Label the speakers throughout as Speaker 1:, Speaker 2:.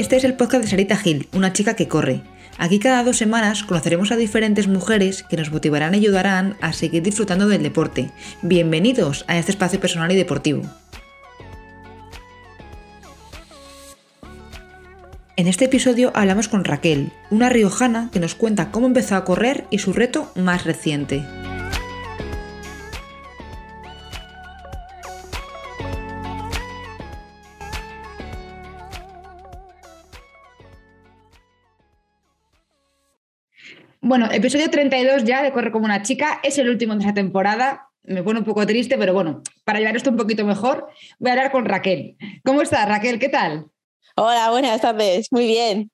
Speaker 1: Este es el podcast de Sarita Gil, una chica que corre. Aquí cada dos semanas conoceremos a diferentes mujeres que nos motivarán y ayudarán a seguir disfrutando del deporte. Bienvenidos a este espacio personal y deportivo. En este episodio hablamos con Raquel, una riojana que nos cuenta cómo empezó a correr y su reto más reciente. Bueno, episodio 32 ya de Corre como una chica, es el último de esa temporada. Me pone un poco triste, pero bueno, para llevar esto un poquito mejor, voy a hablar con Raquel. ¿Cómo estás, Raquel? ¿Qué tal?
Speaker 2: Hola, buenas tardes. Muy bien.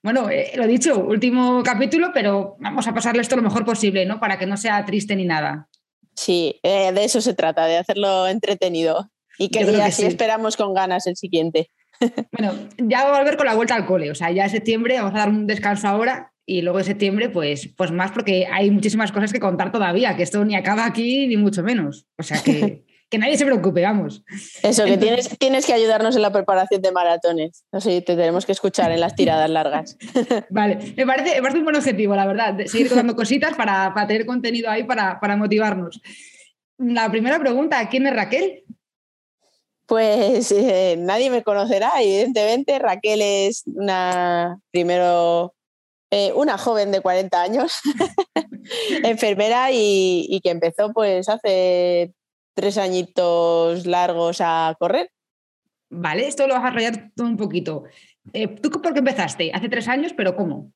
Speaker 1: Bueno, eh, lo dicho, último capítulo, pero vamos a pasarle esto lo mejor posible, ¿no? Para que no sea triste ni nada.
Speaker 2: Sí, eh, de eso se trata, de hacerlo entretenido. Y que, así esperamos con ganas el siguiente.
Speaker 1: Bueno, ya va a volver con la vuelta al cole, o sea, ya en septiembre vamos a dar un descanso ahora y luego en septiembre, pues, pues más porque hay muchísimas cosas que contar todavía, que esto ni acaba aquí ni mucho menos. O sea que, que nadie se preocupe, vamos.
Speaker 2: Eso, que tienes, tienes que ayudarnos en la preparación de maratones. No sé, te tenemos que escuchar en las tiradas largas.
Speaker 1: Vale, me parece, me parece un buen objetivo, la verdad, de seguir contando cositas para, para, tener contenido ahí para, para motivarnos. La primera pregunta, ¿quién es Raquel?
Speaker 2: Pues eh, nadie me conocerá, evidentemente. Raquel es una, primero, eh, una joven de 40 años, enfermera y, que empezó pues hace tres añitos largos a correr.
Speaker 1: Vale, esto lo vas a todo un poquito. Eh, ¿Tú por qué empezaste? Hace tres años, pero ¿cómo?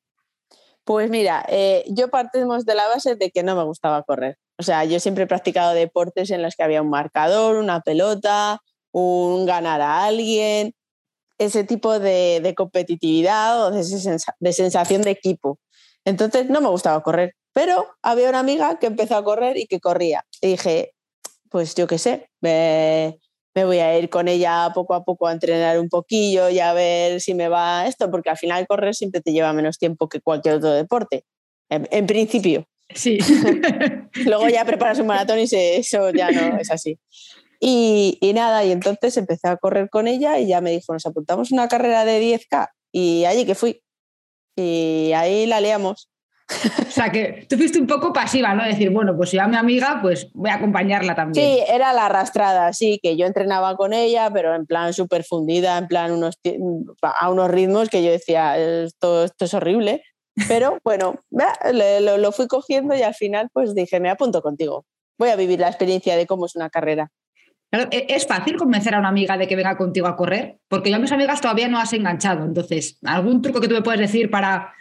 Speaker 2: Pues mira, eh, yo partimos de la base de que no me gustaba correr. O sea, yo siempre he practicado deportes en los que había un marcador, una pelota, un ganar a alguien, ese tipo de, competitividad o de, sensación de equipo. Entonces no me gustaba correr, pero había una amiga que empezó a correr y que corría. Y dije, pues yo qué sé, me, voy a ir con ella poco a poco a entrenar un poquillo y a ver si me va esto, porque al final correr siempre te lleva menos tiempo que cualquier otro deporte, en, principio.
Speaker 1: Sí.
Speaker 2: Luego ya preparas un maratón y eso ya no es así. Y, nada, y entonces empecé a correr con ella y ya me dijo, nos apuntamos una carrera de 10K y allí que fui. Y ahí la leamos.
Speaker 1: O sea, que tú fuiste un poco pasiva, ¿no? Decir, bueno, pues si va mi amiga, pues voy a acompañarla también.
Speaker 2: Sí, era la arrastrada, sí, que yo entrenaba con ella, pero en plan súper fundida, en plan unos, a unos ritmos que yo decía, esto, esto es horrible. Pero bueno, lo, lo fui cogiendo y al final pues dije, me apunto contigo. Voy a vivir la experiencia de cómo es una carrera.
Speaker 1: E, ¿Es fácil convencer a una amiga de que venga contigo a correr? Porque yo a mis amigas todavía no has enganchado. Entonces, ¿algún truco que tú me puedes decir para,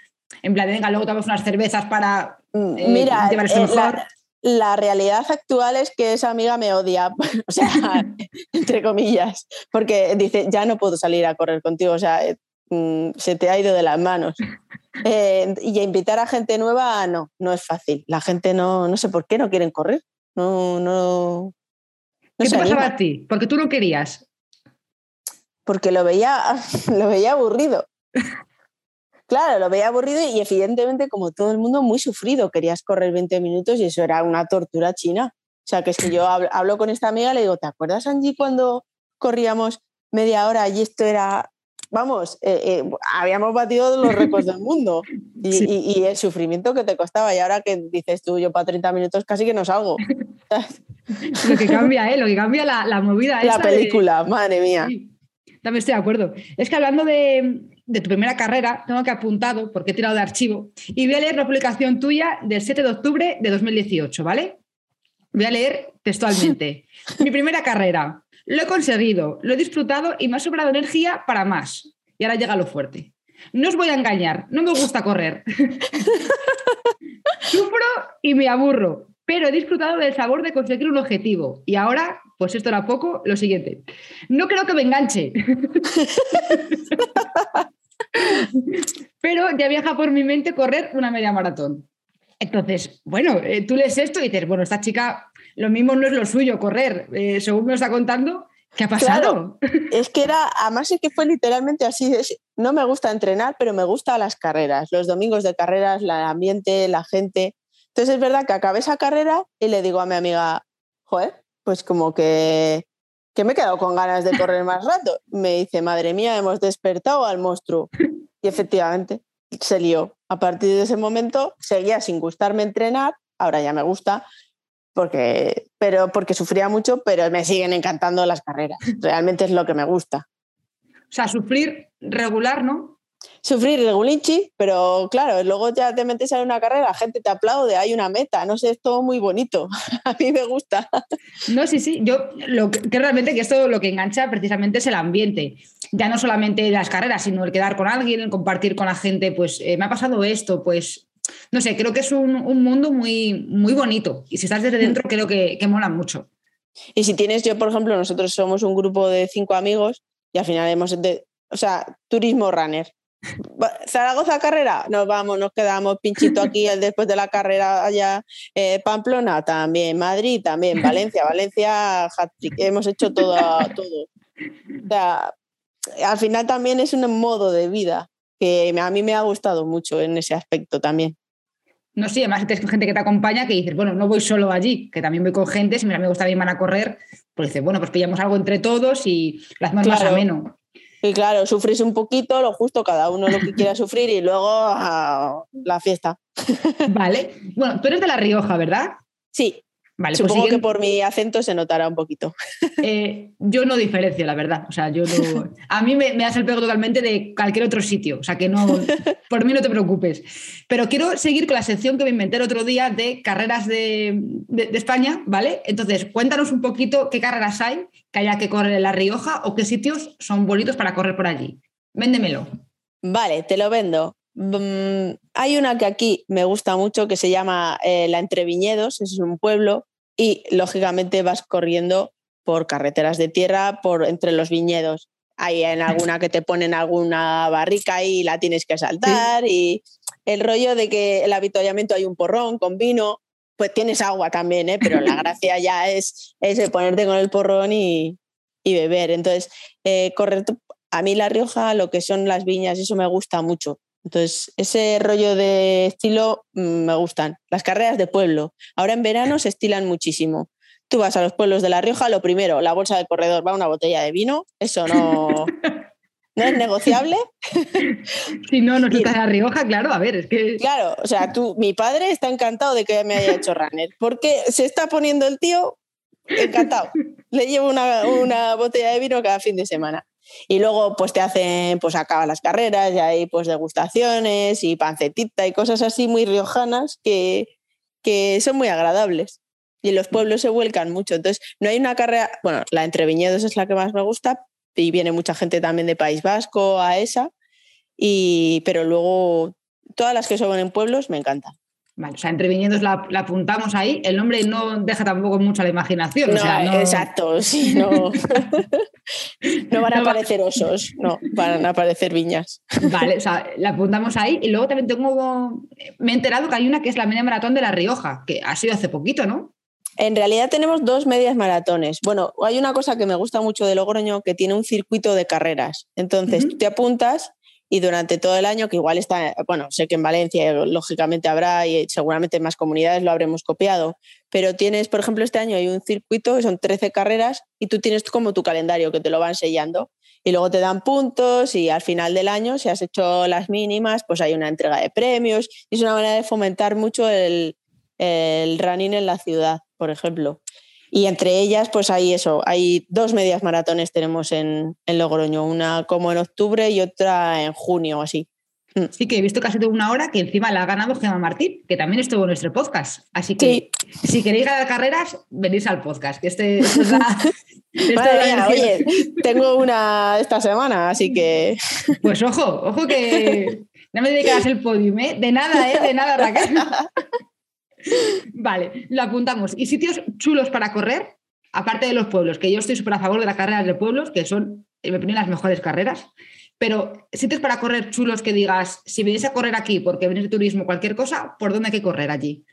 Speaker 1: en plan, venga, luego tomamos unas cervezas para
Speaker 2: mm, eh, Mira, eh, la, la, realidad actual es que esa amiga me odia, o sea, entre comillas, porque dice, ya no puedo salir a correr contigo, o sea, eh, mm, se te ha ido de las manos. y invitar a gente nueva, no, no es fácil. La gente no, no sé por qué no quieren correr. No, no,
Speaker 1: ¿Qué te pasaba a ti? Porque tú no querías.
Speaker 2: Porque lo veía, lo veía aburrido. Claro, lo veía aburrido y evidentemente, como todo el mundo, muy sufrido. Querías correr 20 minutos y eso era una tortura china. O sea, que es que yo hablo, con esta amiga y le digo, ¿te acuerdas, Angie, cuando corríamos media hora y esto era, vamos, eh, eh, habíamos batido los récords del mundo y, y, el sufrimiento que te costaba. Y ahora que dices tú, yo para 30 minutos casi que no salgo.
Speaker 1: lo que cambia, ¿eh? Lo que cambia la, la movida.
Speaker 2: La película, madre mía.
Speaker 1: también estoy de acuerdo. Es que hablando de, de, tu primera carrera, tengo que apuntado, porque he tirado de archivo, y voy a leer la publicación tuya del 7 de octubre de 2018, ¿vale? Voy a leer textualmente. Mi primera carrera. Lo he conseguido, lo he disfrutado y me ha sobrado energía para más. Y ahora llega lo fuerte. No os voy a engañar, no me gusta correr. Sufro y me aburro, pero he disfrutado del sabor de conseguir un objetivo. Y ahora, pues esto era poco, lo siguiente. No creo que me enganche. pero ya viaja por mi mente correr una media maratón. Entonces, bueno, eh, tú lees esto y dices, bueno, esta chica lo mismo no es lo suyo correr, eh, según me lo está contando. ¿Qué ha pasado?
Speaker 2: es que era, además es que fue literalmente así. no me gusta entrenar, pero me gusta las carreras, los domingos de carreras, el ambiente, la gente. Entonces es verdad que acabé esa carrera y le digo a mi amiga, joder, pues como que que me he quedado con ganas de correr más rato. Me dice, madre mía, hemos despertado al monstruo. Y efectivamente, se lió. A partir de ese momento seguía sin gustarme entrenar, ahora ya me gusta, porque, pero porque sufría mucho, pero me siguen encantando las carreras. Realmente es lo que me gusta.
Speaker 1: O sea, sufrir regular, ¿no?
Speaker 2: Sufrir regulinchi, pero claro, luego ya te metes en una carrera, la gente te aplaude, hay una meta, no sé, es todo muy bonito. A mí me gusta.
Speaker 1: No, sí, sí, yo lo que, que realmente que esto lo que engancha precisamente es el ambiente. Ya no solamente las carreras, sino el quedar con alguien, el compartir con la gente, pues eh, me ha pasado esto, pues no sé, creo que es un, un mundo muy, muy bonito. Y si estás desde dentro, creo que, que mola mucho.
Speaker 2: Y si tienes, yo por ejemplo, nosotros somos un grupo de cinco amigos y al final hemos, de, o sea, turismo runner. Zaragoza carrera, nos vamos, nos quedamos pinchito aquí después de la carrera allá, eh, Pamplona también, Madrid también, Valencia, Valencia, hemos hecho todo, todo. O sea, al final también es un modo de vida que a mí me ha gustado mucho en ese aspecto también.
Speaker 1: No sé, además tienes gente que te acompaña que dices, bueno, no voy solo allí, que también voy con gente, si mis amigos también van a correr, pues dices, bueno, pues pillamos algo entre todos y lo hacemos más
Speaker 2: Claro.
Speaker 1: ameno.
Speaker 2: Y claro, sufrís un poquito, lo justo, cada uno lo que quiera sufrir y luego ah, la fiesta.
Speaker 1: Vale. Bueno, tú eres de La Rioja, ¿verdad?
Speaker 2: Sí,
Speaker 1: Vale, pues
Speaker 2: supongo que por mi acento se notará un poquito.
Speaker 1: Eh, yo no diferencio, la verdad. O sea, yo no. A mí me, me das el pego totalmente de cualquier otro sitio. O sea, que no. Por mí no te preocupes. Pero quiero seguir con la sección que me inventé el otro día de carreras de, de- de España, ¿vale? Entonces, cuéntanos un poquito qué carreras hay que haya que correr en La Rioja o qué sitios son bonitos para correr por allí. Véndemelo.
Speaker 2: Vale, te lo vendo. Mm, hay una que aquí me gusta mucho que se llama eh, La Entreviñedos, es un pueblo, y lógicamente vas corriendo por carreteras de tierra, por entre los viñedos. Hay en alguna que te ponen alguna barrica y la tienes que saltar, y el rollo de que el avituallamiento hay un porrón con vino, pues tienes agua también, ¿eh? pero la gracia ya es, es el ponerte con el porrón y, y beber. Entonces, eh, correr a mí La Rioja, lo que son las viñas, eso me gusta mucho. Entonces, ese rollo de estilo mm, me gustan. Las carreras de pueblo. Ahora en verano se estilan muchísimo. Tú vas a los pueblos de La Rioja, lo primero, la bolsa del corredor va una botella de vino. Eso no, no es negociable.
Speaker 1: Si no, no en La Rioja, claro, a ver, es que.
Speaker 2: Claro, o sea, tú, mi padre está encantado de que me haya hecho runner. Porque se está poniendo el tío encantado. Le llevo una, una botella de vino cada fin de semana. Y luego pues te hacen, pues acaban las carreras y hay pues degustaciones y pancetita y cosas así muy riojanas que, que son muy agradables. Y los pueblos se vuelcan mucho. Entonces, no hay una carrera, bueno, la entre viñedos es la que más me gusta y viene mucha gente también de País Vasco a esa. Y, pero luego todas las que son en pueblos me encantan.
Speaker 1: Vale, o sea, entre viñedos la, la apuntamos ahí. El nombre no deja tampoco mucho la imaginación.
Speaker 2: No,
Speaker 1: o sea, no-
Speaker 2: exacto, sí, no. no van a
Speaker 1: No va-
Speaker 2: aparecer osos, no, van a aparecer viñas.
Speaker 1: Vale, o sea, la apuntamos ahí. Y luego también tengo. Me he enterado que hay una que es la media maratón de La Rioja, que ha sido hace poquito, ¿no?
Speaker 2: En realidad tenemos dos medias maratones. Bueno, hay una cosa que me gusta mucho de Logroño que tiene un circuito de carreras. Entonces, tú te apuntas y durante todo el año, que igual está, bueno, sé que en Valencia eh, lógicamente habrá y seguramente en más comunidades lo habremos copiado, pero tienes, por ejemplo, este año hay un circuito son 13 carreras y tú tienes como tu calendario que te lo van sellando y luego te dan puntos y al final del año, si has hecho las mínimas, pues hay una entrega de premios y es una manera de fomentar mucho el, el running en la ciudad, por ejemplo. Y entre ellas, pues hay eso, hay dos medias maratones tenemos en, en Logroño, una como en octubre y otra en junio, así.
Speaker 1: Sí, que he visto ha sido una hora que encima la ha ganado Gemma Martín, que también estuvo en nuestro podcast. Así que si queréis ganar carreras, venís al podcast. Que este, esto es la- esto
Speaker 2: Madre
Speaker 1: es la
Speaker 2: mía,
Speaker 1: energía.
Speaker 2: oye, tengo una esta semana, así que
Speaker 1: Pues ojo, ojo que no me dedicarás el podium, ¿eh? De nada, ¿eh? De nada, Raquel. Vale, lo apuntamos. ¿Y sitios chulos para correr? Aparte de los pueblos, que yo estoy súper a favor de las carreras de pueblos, que son, en mi opinión, las mejores carreras. Pero sitios para correr chulos que digas, si venís a correr aquí porque venís de turismo, cualquier cosa, ¿por dónde hay que correr allí?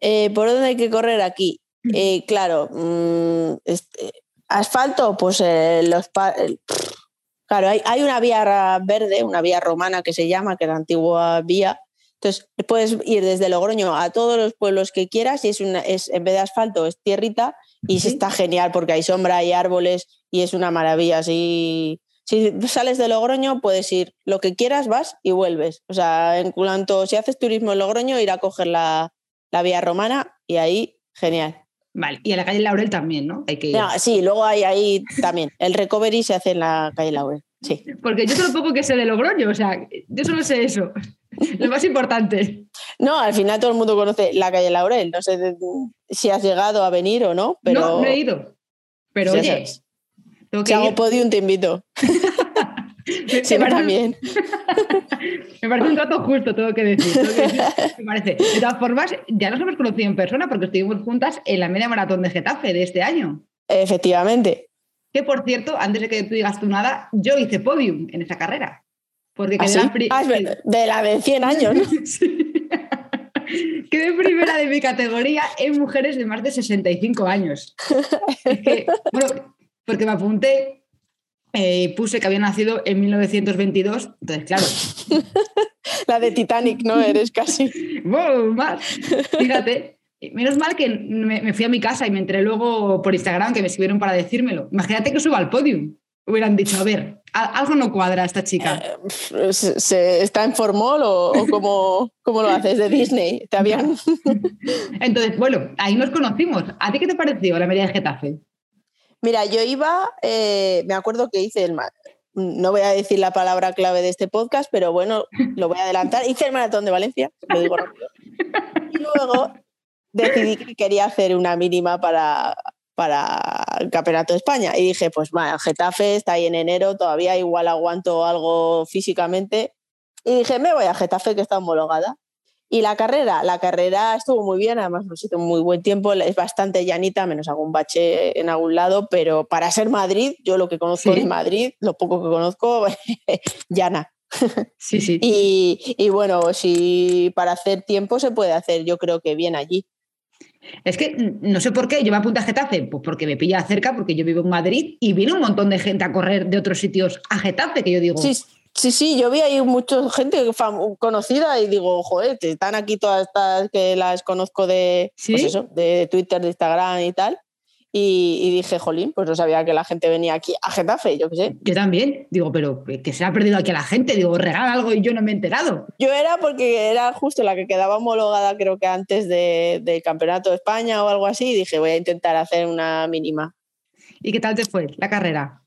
Speaker 2: eh, ¿por dónde hay que correr aquí? Eh, claro, mm, este, asfalto, pues eh, los el- claro, hay, hay una vía verde, una vía romana que se llama, que es la antigua vía. Entonces puedes ir desde Logroño a todos los pueblos que quieras y es una, es, en vez de asfalto es tierrita y está genial porque hay sombra, hay árboles y es una maravilla. Si, si sales de Logroño, puedes ir lo que quieras, vas y vuelves. O sea, en cuanto si haces turismo en Logroño, ir a coger la, la vía romana y ahí, genial.
Speaker 1: Vale, y en la calle Laurel también, ¿no? Hay que
Speaker 2: sí, luego hay ahí también. El recovery se hace en la calle Laurel. Sí.
Speaker 1: Porque yo todo lo poco que sé de Logroño, o sea, yo solo sé eso. Lo más importante.
Speaker 2: No, al final todo el mundo conoce la calle Laurel. No sé si has llegado a venir o no, pero.
Speaker 1: No, no he ido. Pero oye.
Speaker 2: si hago podium, te invito. sí, me también.
Speaker 1: me parece un trato justo, tengo que, decir, Me parece. De todas formas, ya nos hemos conocido en persona porque estuvimos juntas en la media maratón de Getafe de este año.
Speaker 2: Efectivamente.
Speaker 1: Que por cierto, antes de que tú digas tú nada, yo hice podium en esa carrera. Porque
Speaker 2: ¿Ah, ah de la de 100 años, ¿no? sí.
Speaker 1: Quedé primera de mi categoría en mujeres de más de 65 años. bueno, porque me apunté eh, puse que había nacido en 1922, entonces claro.
Speaker 2: La de Titanic, ¿no? Eres casi.
Speaker 1: ¡Wow! Más. Fíjate. Menos mal que me, fui a mi casa y me entré luego por Instagram que me escribieron para decírmelo. Imagínate que suba al podium. Hubieran dicho, a ver, algo no cuadra esta chica.
Speaker 2: Eh, ¿se, ¿Está en formol o, o cómo, lo haces de Disney? ¿Te habían...
Speaker 1: Entonces, bueno, ahí nos conocimos. ¿A ti qué te pareció la media de Getafe?
Speaker 2: Mira, yo iba, eh, me acuerdo que hice el no voy a decir la palabra clave de este podcast, pero bueno, lo voy a adelantar. Hice el maratón de Valencia, lo digo rápido. Y luego decidí que quería hacer una mínima para, para el Campeonato de España. Y dije, pues bueno, Getafe está ahí en enero, todavía igual aguanto algo físicamente. Y dije, me voy a Getafe, que está homologada. Y la carrera, la carrera estuvo muy bien, además lo siento muy buen tiempo, es bastante llanita, menos algún bache en algún lado, pero para ser Madrid, yo lo que conozco de Madrid, lo poco que conozco, llana.
Speaker 1: Sí, sí.
Speaker 2: Y, y, bueno, si para hacer tiempo se puede hacer, yo creo que bien allí.
Speaker 1: Es que no sé por qué, yo me apunté a Getafe, pues porque me pilla cerca, porque yo vivo en Madrid y viene un montón de gente a correr de otros sitios a Getafe, que yo digo.
Speaker 2: Sí, Sí, sí, yo vi ahí mucha gente conocida y digo, joder, están aquí todas estas que las conozco de, pues eso, de Twitter, de Instagram y tal. Y, dije, jolín, pues no sabía que la gente venía aquí a Getafe, yo qué sé.
Speaker 1: Yo también, digo, pero que se ha perdido aquí a la gente, digo, regala algo y yo no me he enterado.
Speaker 2: Yo era porque era justo la que quedaba homologada, creo que antes del Campeonato de España o algo así, y dije, voy a intentar hacer una mínima.
Speaker 1: ¿Y qué tal te fue la carrera?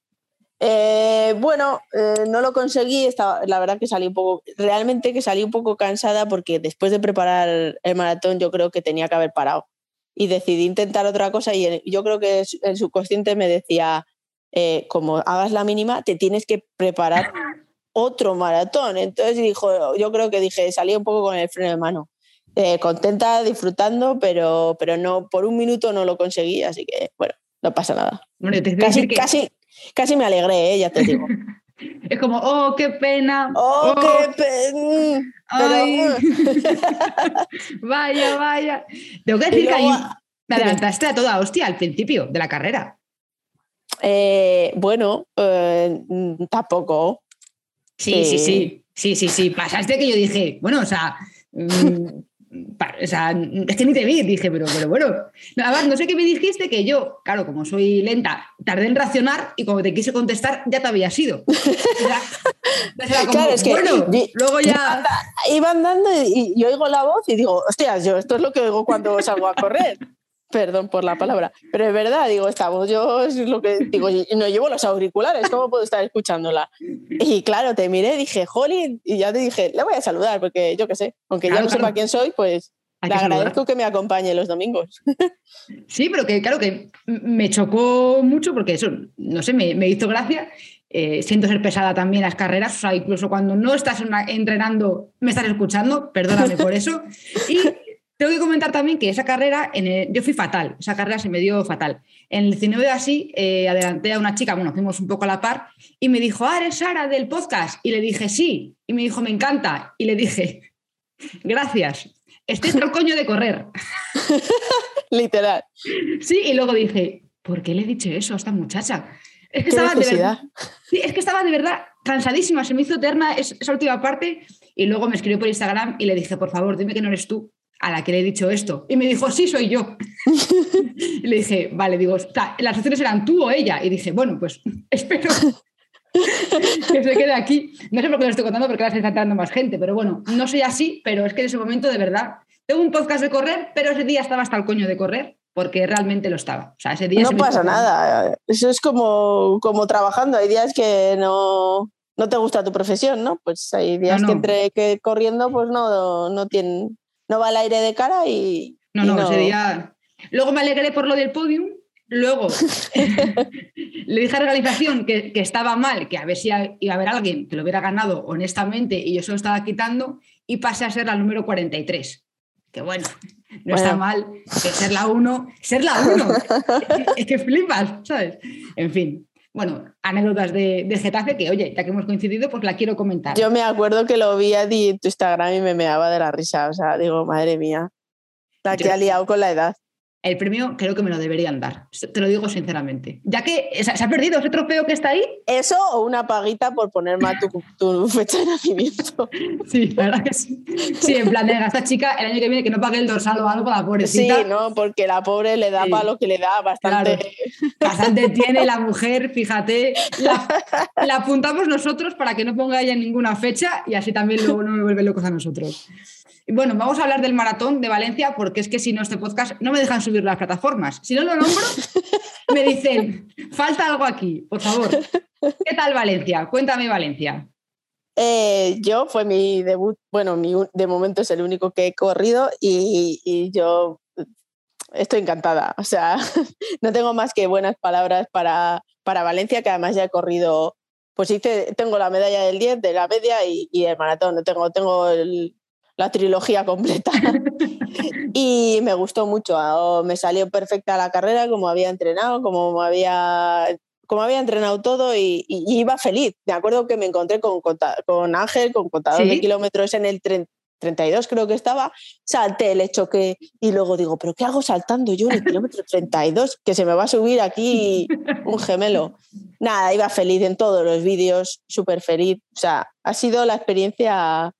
Speaker 2: Eh, bueno, eh, no lo conseguí, estaba, la verdad que salí un poco, realmente que salí un poco cansada porque después de preparar el maratón yo creo que tenía que haber parado y decidí intentar otra cosa y yo creo que el subconsciente me decía, eh, como hagas la mínima, te tienes que preparar otro maratón. Entonces dijo, yo creo que dije, salí un poco con el freno de mano. contenta, disfrutando, pero, pero no, por un minuto no lo conseguí, así que bueno, no pasa nada. casi, casi, Casi me alegré, ¿eh? ya te digo.
Speaker 1: Es como, oh, qué pena.
Speaker 2: Oh, qué pena.
Speaker 1: vaya, vaya. Tengo que decir que ahí me adelantaste a toda hostia al principio de la carrera.
Speaker 2: Eh, bueno, eh, tampoco.
Speaker 1: Sí, sí, sí, sí, sí, sí. Pasaste que yo dije, bueno, o sea, mm, o sea, es que ni te vi, dije, pero, pero bueno. Además, no sé qué me dijiste, que yo, claro, como soy lenta, tardé en racionar y como te quise contestar, ya te había sido.
Speaker 2: claro, es que
Speaker 1: bueno, luego ya.
Speaker 2: Iba andando y yo oigo la voz y digo, hostias, yo esto es lo que oigo cuando salgo a correr. Perdón por la palabra, pero es verdad, digo, estamos, yo es lo que digo, no llevo los auriculares, ¿cómo puedo estar escuchándola? Y claro, te miré, dije, Jolín, y ya te dije, le voy a saludar, porque yo qué sé, aunque ya no sepa quién soy, pues le agradezco que me acompañe los domingos.
Speaker 1: Sí, pero que claro que me chocó mucho porque eso, no sé, me, me hizo gracia. Eh, siento ser pesada también las carreras, o sea, incluso cuando no estás entrenando, me estás escuchando, perdóname por eso. Y tengo que comentar también que esa carrera, en yo fui fatal, esa carrera se me dio fatal. En el cine de así, eh, adelanté a una chica, bueno, fuimos un poco a la par, y me dijo, ah, eres Sara del podcast. Y le dije, sí. Y me dijo, me encanta. Y le dije, gracias. Estoy el coño de correr.
Speaker 2: Literal.
Speaker 1: Sí, y luego dije, ¿por qué le he dicho eso a esta muchacha? Es que, estaba de verdad, sí, es que estaba de verdad cansadísima, se me hizo eterna esa última parte y luego me escribió por Instagram y le dije, por favor, dime que no eres tú a la que le he dicho esto. Y me dijo, sí, soy yo. y le dije, vale, digo, las opciones eran tú o ella. Y dije, bueno, pues espero que se quede aquí. No sé por qué lo estoy contando porque ahora se está entrando más gente, pero bueno, no soy así, pero es que en ese momento de verdad tengo un podcast de correr, pero ese día estaba hasta el coño de correr porque realmente lo estaba. O sea, ese día
Speaker 2: no pasa nada. Eso es como, como trabajando. Hay días que no, no te gusta tu profesión, ¿no? Pues hay días que entre que corriendo, pues no, no, tiene, no va al aire de cara y.
Speaker 1: No, no, ese día. Luego me alegré por lo del podium. Luego le dije a la organización que, que, estaba mal, que a ver si iba a haber alguien que lo hubiera ganado honestamente y yo se lo estaba quitando y pasé a ser la número 43. Que bueno, no está mal que ser la uno, ser la uno. es que flipas, ¿sabes? En fin. Bueno, anécdotas de, de, Getafe que, oye, ya que hemos coincidido, pues la quiero comentar.
Speaker 2: Yo me acuerdo que lo vi en tu Instagram y me meaba de la risa. O sea, digo, madre mía, la que ha liado con la edad
Speaker 1: el premio creo que me lo deberían dar, te lo digo sinceramente. Ya que se ha perdido ese trofeo que está ahí.
Speaker 2: Eso o una paguita por poner mal tu, fecha de nacimiento.
Speaker 1: Sí, la verdad que sí. Sí, en plan, de esta chica el año que viene que no pague el dorsal o algo para la pobrecita.
Speaker 2: Sí, no, porque la pobre le da para lo que le da bastante.
Speaker 1: Bastante tiene la mujer, fíjate. La, apuntamos nosotros para que no ponga ella ninguna fecha y así también luego no me vuelve locos a nosotros. Bueno, vamos a hablar del maratón de Valencia porque es que si no, este podcast no me dejan subir las plataformas. Si no lo nombro, me dicen, falta algo aquí, por favor. ¿Qué tal Valencia? Cuéntame Valencia.
Speaker 2: Eh, yo fue mi debut, bueno, mi, de momento es el único que he corrido y, yo estoy encantada. O sea, no tengo más que buenas palabras para, para Valencia, que además ya he corrido, pues hice, tengo la medalla del 10, de la media y, y el maratón. Tengo, tengo el, la trilogía completa. y me gustó mucho, ah, me salió perfecta la carrera, como había entrenado, como había, como había entrenado todo y, iba feliz. Me acuerdo que me encontré con, con Ángel, con contador de kilómetros en el 32 creo que estaba, salté, le choqué y luego digo, pero ¿qué hago saltando yo en el kilómetro 32? Que se me va a subir aquí un gemelo. Nada, iba feliz en todos los vídeos, súper feliz. O sea, ha sido la experiencia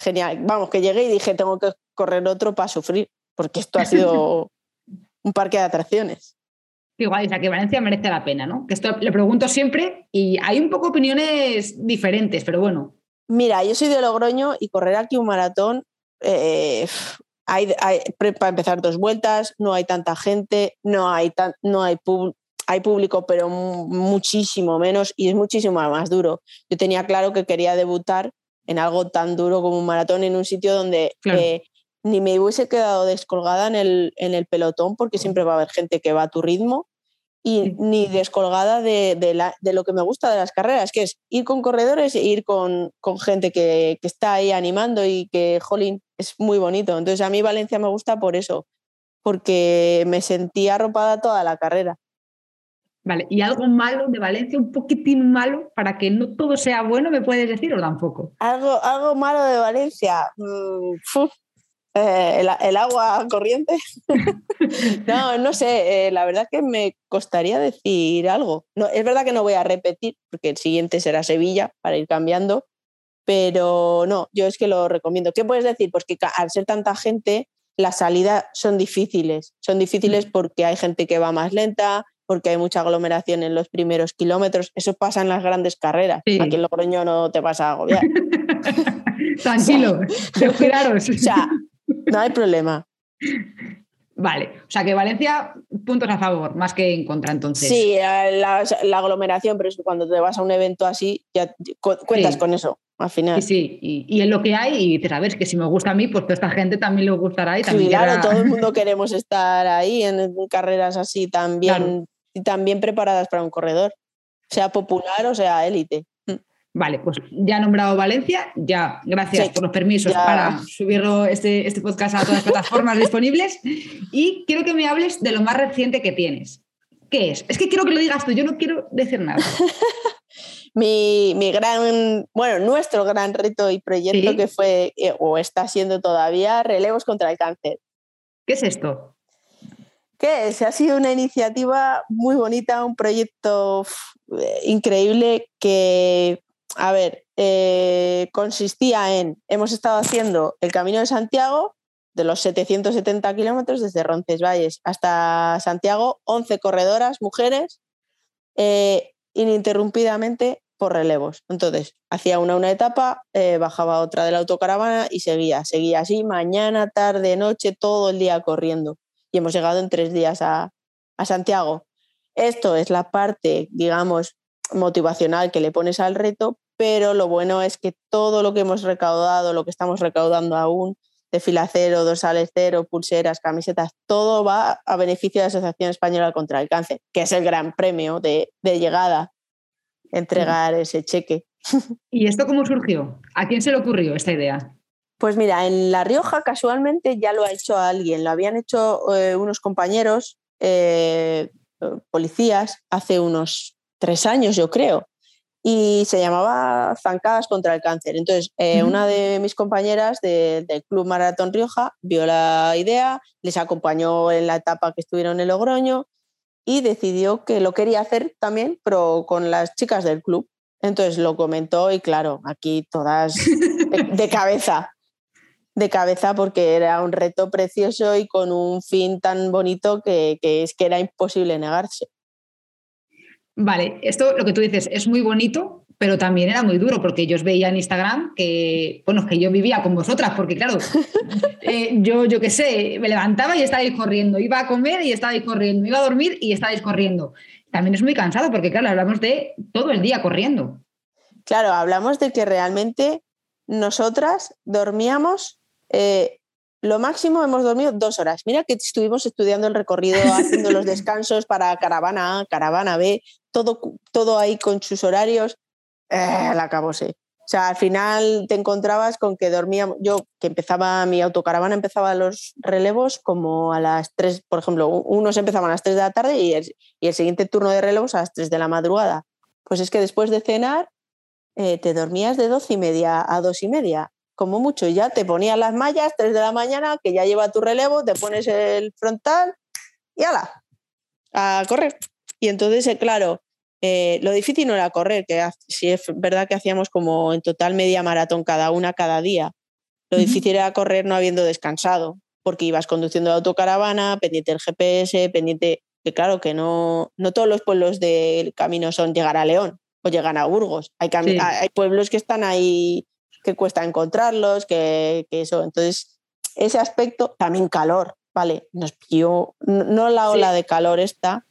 Speaker 2: genial. Vamos, que llegué y dije, tengo que correr otro para sufrir, porque esto ha sido un parque de atracciones.
Speaker 1: Igual, o sea, que Valencia merece la pena, ¿no? Que esto le pregunto siempre y hay un poco opiniones diferentes, pero bueno.
Speaker 2: Mira, yo soy de Logroño y correr aquí un maratón, eh, hay, para empezar dos vueltas, no hay tanta gente, no hay, tan, no hay, hay público, pero muchísimo menos y es muchísimo más duro. Yo tenía claro que quería debutar en algo tan duro como un maratón en un sitio donde eh, ni me hubiese quedado descolgada en el, en el pelotón porque siempre va a haber gente que va a tu ritmo y ni descolgada de, de, lo que me gusta de las carreras, que es ir con corredores e ir con, con gente que, que, está ahí animando y que, jolín, es muy bonito. Entonces a mí Valencia me gusta por eso, porque me sentí arropada toda la carrera.
Speaker 1: Vale, ¿y algo malo de Valencia, un poquitín malo, para que no todo sea bueno, me puedes decir o tampoco?
Speaker 2: Algo, algo malo de Valencia. Mm, eh, el, agua corriente. no, no sé, eh, la verdad que me costaría decir algo. No, es verdad que no voy a repetir, porque el siguiente será Sevilla para ir cambiando, pero no, yo es que lo recomiendo. ¿Qué puedes decir? Pues que al ser tanta gente, las salidas son difíciles. Son difíciles mm. porque hay gente que va más lenta, porque hay mucha aglomeración en los primeros kilómetros. Eso pasa en las grandes carreras. Aquí en Logroño no te vas a agobiar.
Speaker 1: Tranquilo, esperaros.
Speaker 2: o sea, no hay problema.
Speaker 1: Vale, o sea que Valencia, puntos a favor, más que en contra entonces.
Speaker 2: Sí, la, aglomeración, pero cuando te vas a un evento así, ya cuentas con eso al final.
Speaker 1: Sí, sí, y, es lo que hay, y dices, a ver, que si me gusta a mí, pues toda esta gente también le gustará y también.
Speaker 2: claro, todo el mundo queremos estar ahí en carreras así también y también preparadas para un corredor, sea popular o sea élite. Mm.
Speaker 1: Vale, pues ya he nombrado Valencia, ya gracias por los permisos para subirlo este, este podcast a todas las plataformas disponibles. Y quiero que me hables de lo más reciente que tienes. ¿Qué es? Es que quiero que lo digas tú, yo no quiero decir nada.
Speaker 2: mi, gran, bueno, nuestro gran reto y proyecto que fue eh, o está siendo todavía relevos contra el cáncer.
Speaker 1: ¿Qué es esto?
Speaker 2: Que se ha sido una iniciativa muy bonita, un proyecto increíble que, a ver, eh, consistía en, hemos estado haciendo el Camino de Santiago de los 770 kilómetros desde Roncesvalles hasta Santiago, 11 corredoras, mujeres, eh, ininterrumpidamente por relevos. Entonces, hacía una una etapa, eh, bajaba otra de la autocaravana y seguía, seguía así, mañana, tarde, noche, todo el día corriendo. Y hemos llegado en tres días a, a Santiago. Esto es la parte, digamos, motivacional que le pones al reto, pero lo bueno es que todo lo que hemos recaudado, lo que estamos recaudando aún, de filacero, dorsales cero, pulseras, camisetas, todo va a beneficio de la Asociación Española contra el Cáncer, que es el gran premio de, llegada, entregar ese cheque.
Speaker 1: ¿Y esto cómo surgió? ¿A quién se le ocurrió esta idea?
Speaker 2: Pues mira, en La Rioja casualmente ya lo ha hecho alguien, lo habían hecho eh, unos compañeros eh, policías hace unos tres años, yo creo, y se llamaba Zancadas contra el Cáncer. Entonces, eh, una de mis compañeras del Club Maratón Rioja vio la idea, les acompañó en la etapa que estuvieron en Logroño y decidió que lo quería hacer también, pero con las chicas del club. Entonces lo comentó y claro, aquí todas de, cabeza, de cabeza porque era un reto precioso y con un fin tan bonito que, que es que era imposible negarse.
Speaker 1: Vale, esto lo que tú dices es muy bonito, pero también era muy duro porque yo os veía en Instagram que, bueno, que yo vivía con vosotras, porque claro, eh, yo, yo qué sé, me levantaba y estabais corriendo, iba a comer y estabais corriendo, iba a dormir y estabais corriendo. También es muy cansado porque, claro, hablamos de todo el día corriendo.
Speaker 2: Claro, hablamos de que realmente nosotras dormíamos eh, lo máximo hemos dormido dos horas. Mira que estuvimos estudiando el recorrido, haciendo los descansos para caravana A, caravana B, todo, todo ahí con sus horarios. Eh, la acabóse. O sea, al final te encontrabas con que dormíamos, yo que empezaba, mi autocaravana empezaba los relevos como a las 3, por ejemplo, unos empezaban a las 3 de la tarde y el, y el siguiente turno de relevos a las 3 de la madrugada. Pues es que después de cenar eh, te dormías de 12 y media a 2 y media como mucho, ya te ponías las mallas, 3 de la mañana, que ya lleva tu relevo, te pones el frontal y ala, a correr. Y entonces, eh, claro, eh, lo difícil no era correr, que si es verdad que hacíamos como en total media maratón cada una cada día. Lo difícil era correr no habiendo descansado, porque ibas conduciendo la autocaravana, pendiente del GPS, pendiente, que claro que no, no todos los pueblos del camino son llegar a León o llegar a Burgos. Hay, hay pueblos que están ahí que cuesta encontrarlos, que, eso. Entonces, ese aspecto, también calor, ¿vale? Nos pilló, no la ola de calor esta,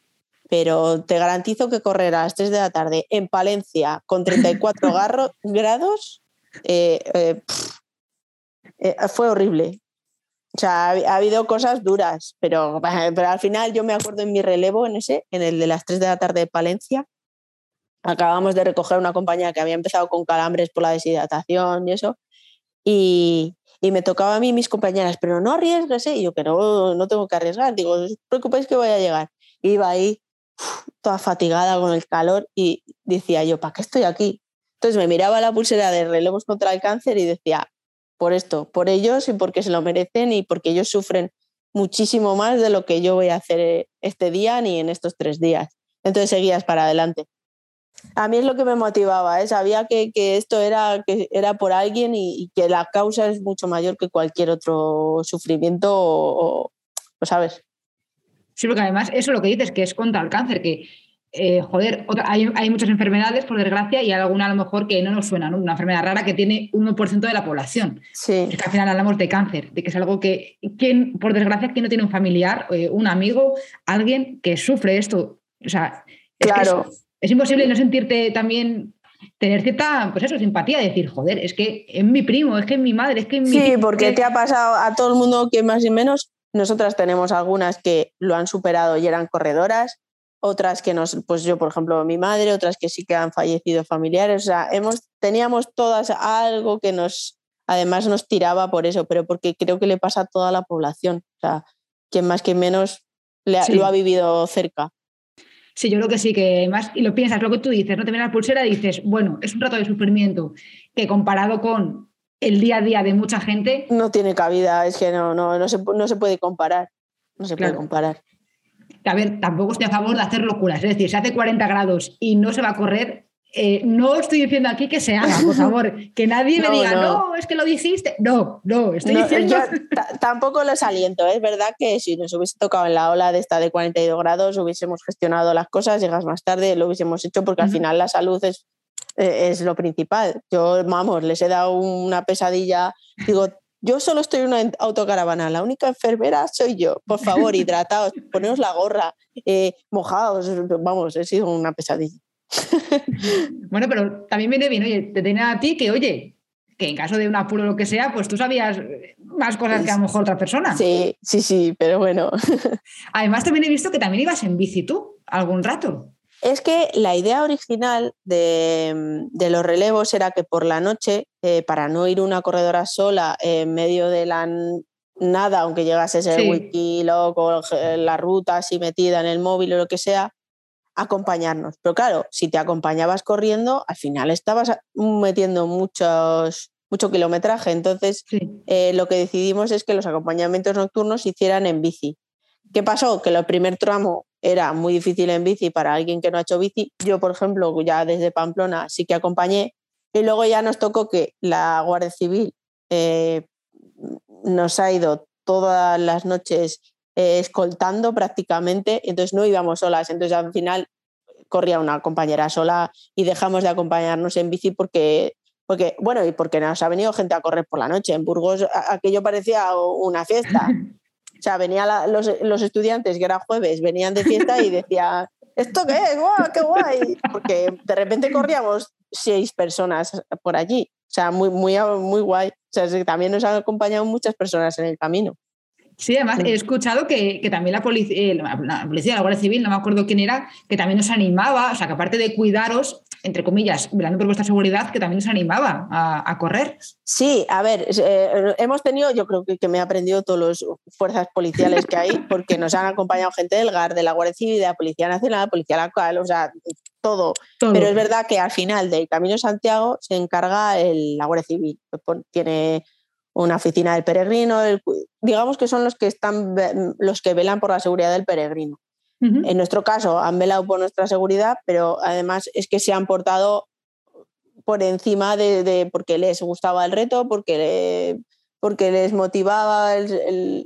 Speaker 2: pero te garantizo que correr a las 3 de la tarde en Palencia con 34 grados eh, eh, eh, fue horrible. O sea, ha, habido cosas duras, pero, pero al final yo me acuerdo en mi relevo, en ese, en el de las 3 de la tarde de Palencia, acabamos de recoger una compañía que había empezado con calambres por la deshidratación y eso, y, me tocaba a mí mis compañeras, pero no arriesgues, ¿eh? y yo, pero no tengo que arriesgar, digo, no os preocupéis que voy a llegar. Iba ahí toda fatigada con el calor y decía yo, ¿para qué estoy aquí? Entonces me miraba la pulsera de relevos contra el cáncer y decía, por esto, por ellos y porque se lo merecen y porque ellos sufren muchísimo más de lo que yo voy a hacer eh, este día ni en estos tres días. Entonces seguías para adelante. A mí es lo que me motivaba, ¿eh? sabía que, esto era, que era por alguien y, que la causa es mucho mayor que cualquier otro sufrimiento, o, ¿sabes?
Speaker 1: Sí, porque además eso es lo que dices, que es contra el cáncer, que, eh, joder, hay, muchas enfermedades, por desgracia, y hay alguna a lo mejor que no nos suena, una enfermedad rara que tiene 1% de la población.
Speaker 2: Sí.
Speaker 1: Es que al final hablamos de cáncer, de que es algo que, ¿quién, por desgracia, ¿quién no tiene un familiar, eh, un amigo, alguien que sufre esto? O sea,
Speaker 2: claro
Speaker 1: es imposible no sentirte también tener cierta, pues eso, simpatía, decir, joder, es que es mi primo, es que es mi madre, es que es mi...
Speaker 2: Sí, porque te ha pasado a todo el mundo que más y menos, nosotras tenemos algunas que lo han superado y eran corredoras, otras que nos, pues yo, por ejemplo, mi madre, otras que sí que han fallecido familiares, o sea, hemos, teníamos todas algo que nos, además nos tiraba por eso, pero porque creo que le pasa a toda la población, o sea, quien más que menos lo ha vivido cerca.
Speaker 1: Sí, yo creo que sí, que más, y lo piensas, lo que tú dices, no te viene la pulsera y dices, bueno, es un rato de sufrimiento que comparado con el día a día de mucha gente.
Speaker 2: No tiene cabida, es que no, no, no, se, no se puede comparar. No se puede comparar.
Speaker 1: A ver, tampoco estoy a favor de hacer locuras. Es decir, si hace 40 grados y no se va a correr, eh, no estoy diciendo aquí que se haga, por favor, que nadie me diga, no. es que lo dijiste. No, no, estoy diciendo.
Speaker 2: tampoco les aliento, ¿eh? es verdad que si nos hubiese tocado en la ola de esta de 42 grados, hubiésemos gestionado las cosas, llegas más tarde, lo hubiésemos hecho porque al final la salud es, eh, es lo principal. Yo, vamos, les he dado una pesadilla, digo, yo solo estoy en una autocaravana, la única enfermera soy yo. Por favor, hidrataos, poneos la gorra, mojados, vamos, he sido una pesadilla.
Speaker 1: bueno, pero también viene bien, oye, te tenía a ti que, oye, que en caso de un apuro o lo que sea, pues tú sabías más cosas que a lo mejor otra persona.
Speaker 2: Sí, sí, sí, pero bueno.
Speaker 1: Además, también he visto que también ibas en bici tú, algún rato.
Speaker 2: Es que la idea original de, los relevos era que por la noche, eh, para no ir una corredora sola en medio de la nada, aunque llegases el wiki loco, la ruta así metida en el móvil o lo que sea, acompañarnos. Pero claro, si te acompañabas corriendo, al final estabas metiendo muchos, mucho kilometraje. Entonces, eh, lo que decidimos es que los acompañamientos nocturnos se hicieran en bici. ¿Qué pasó? Que el primer tramo era muy difícil en bici para alguien que no ha hecho bici. Yo, por ejemplo, ya desde Pamplona sí que acompañé. Y luego ya nos tocó que la Guardia Civil eh, nos ha ido todas las noches eh, escoltando prácticamente, entonces no íbamos solas, entonces al final corría una compañera sola y dejamos de acompañarnos en bici porque, porque bueno, y porque nos ha venido gente a correr por la noche. En Burgos aquello parecía una fiesta. O sea, venían los, los, estudiantes, que era jueves, venían de fiesta y decían, ¿esto qué es? ¡Guau, qué guay! Porque de repente corríamos seis personas por allí. O sea, muy, muy, muy guay. O sea, también nos han acompañado muchas personas en el camino.
Speaker 1: Sí, además he escuchado que, también la, policía, eh, la policía, la Guardia Civil, no me acuerdo quién era, que también nos animaba, o sea, que aparte de cuidaros, entre comillas, velando por vuestra seguridad, que también nos animaba a, correr.
Speaker 2: Sí, a ver, eh, hemos tenido, yo creo que, me he aprendido todas las fuerzas policiales que hay, porque nos han acompañado gente del GAR, de la Guardia Civil, de la Policía Nacional, la Policía Local, o sea, todo. Pero es verdad que al final del Camino Santiago se encarga el, la Guardia Civil, tiene una oficina del peregrino, digamos que son los que están los que velan por la seguridad del peregrino. En nuestro caso han velado por nuestra seguridad, pero además es que se han portado por encima de, porque les gustaba el reto, porque, porque les motivaba el,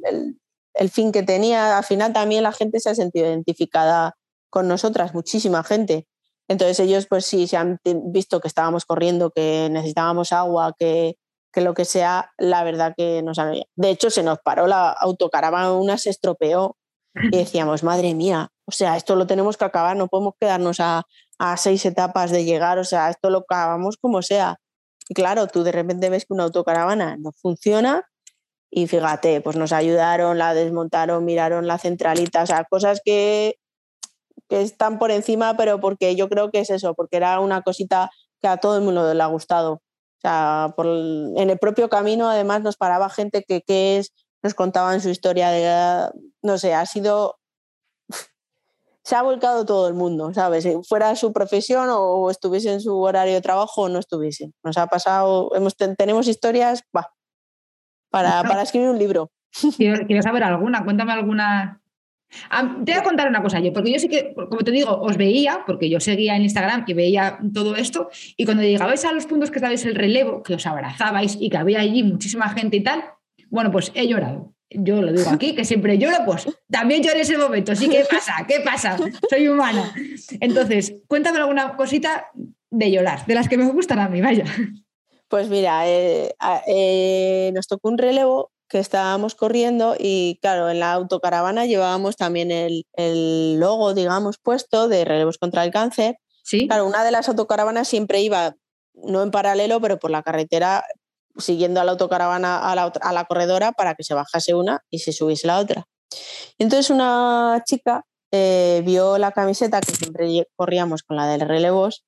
Speaker 2: el, fin que tenía. Al final también la gente se ha sentido identificada con nosotras, muchísima gente. Entonces ellos pues sí se han visto que estábamos corriendo, que necesitábamos agua, que, que lo que sea, la verdad que no sabía. De hecho, se nos paró la autocaravana, una se estropeó y decíamos, madre mía, o sea, esto lo tenemos que acabar, no podemos quedarnos a, seis etapas de llegar, o sea, esto lo acabamos como sea. Y claro, tú de repente ves que una autocaravana no funciona y fíjate, pues nos ayudaron, la desmontaron, miraron la centralita, o sea, cosas que, que están por encima, pero porque yo creo que es eso, porque era una cosita que a todo el mundo le ha gustado sea, por en el propio camino además nos paraba gente que, que es, nos contaban su historia de, no sé, ha sido, se ha volcado todo el mundo, ¿sabes? Fuera su profesión o estuviese en su horario de trabajo o no estuviese. Nos ha pasado, hemos, tenemos historias, para, para escribir un libro.
Speaker 1: Quiero, saber alguna, cuéntame alguna te voy a contar una cosa yo, porque yo sí que, como te digo, os veía, porque yo seguía en Instagram y veía todo esto, y cuando llegabais a los puntos que estabais el relevo, que os abrazabais y que había allí muchísima gente y tal, bueno, pues he llorado. Yo lo digo aquí, que siempre lloro, pues también lloré en ese momento. Sí, ¿qué pasa? ¿Qué pasa? Soy humana. Entonces, cuéntame alguna cosita de llorar, de las que me gustan a mí, vaya.
Speaker 2: Pues mira, eh, eh, nos tocó un relevo que estábamos corriendo y claro, en la autocaravana llevábamos también el, logo, digamos, puesto de relevos contra el cáncer.
Speaker 1: Sí.
Speaker 2: Claro, una de las autocaravanas siempre iba, no en paralelo, pero por la carretera, siguiendo a la autocaravana a la, a la corredora para que se bajase una y se subiese la otra. Entonces una chica eh, vio la camiseta que siempre corríamos con la de relevos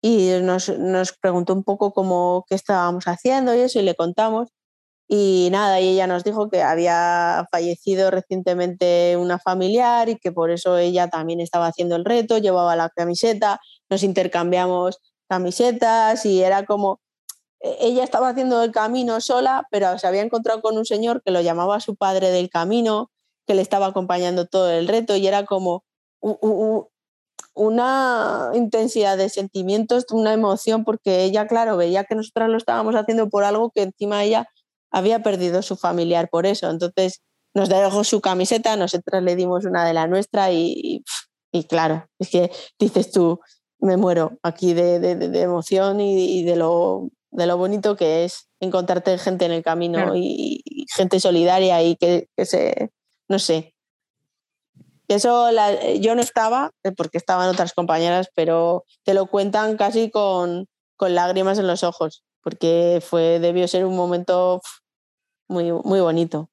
Speaker 2: y nos, nos preguntó un poco cómo qué estábamos haciendo y eso y le contamos y nada, y ella nos dijo que había fallecido recientemente una familiar y que por eso ella también estaba haciendo el reto, llevaba la camiseta, nos intercambiamos camisetas y era como, e-, ella estaba haciendo el camino sola, pero se había encontrado con un señor que lo llamaba su padre del camino, que le estaba acompañando todo el reto y era como una intensidad de sentimientos, una emoción, porque ella, claro, veía que nosotras lo estábamos haciendo por algo que encima ella había perdido su familiar por eso. Entonces nos dejó su camiseta, nosotras le dimos una de la nuestra y, y, claro, es que dices tú, me muero aquí de, de, emoción y, de, lo, de lo bonito que es encontrarte gente en el camino y, gente solidaria y que, que se, no sé, eso yo no estaba, eh, porque estaban otras compañeras, pero te lo cuentan casi con, con lágrimas en los ojos, porque fue, debió ser un momento muy, muy bonito.